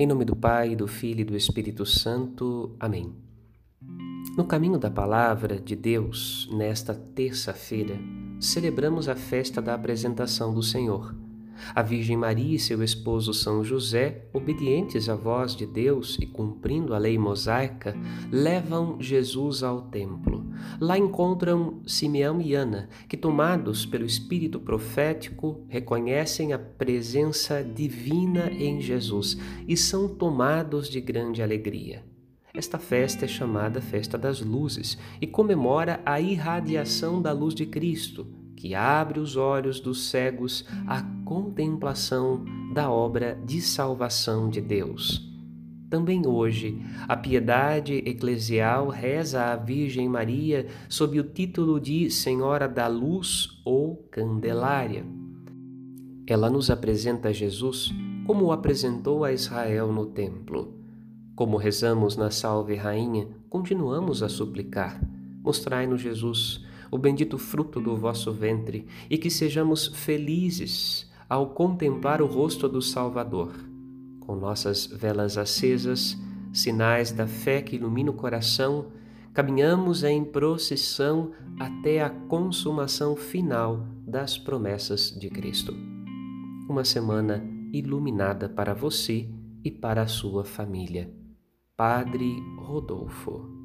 Em nome do Pai, do Filho e do Espírito Santo. Amém. No caminho da palavra de Deus, nesta terça-feira, celebramos a festa da apresentação do Senhor. A Virgem Maria e seu esposo São José, obedientes à voz de Deus e cumprindo a lei mosaica, levam Jesus ao templo. Lá encontram Simeão e Ana, que, tomados pelo espírito profético, reconhecem a presença divina em Jesus e são tomados de grande alegria. Esta festa é chamada Festa das Luzes e comemora a irradiação da luz de Cristo que abre os olhos dos cegos à contemplação da obra de salvação de Deus. Também hoje, a piedade eclesial reza à Virgem Maria sob o título de Senhora da Luz ou Candelária. Ela nos apresenta Jesus como o apresentou a Israel no templo. Como rezamos na Salve Rainha, continuamos a suplicar: Mostrai-nos Jesus o bendito fruto do vosso ventre, e que sejamos felizes ao contemplar o rosto do Salvador. Com nossas velas acesas, sinais da fé que ilumina o coração, caminhamos em procissão até a consumação final das promessas de Cristo. Uma semana iluminada para você e para a sua família. Padre Rodolfo.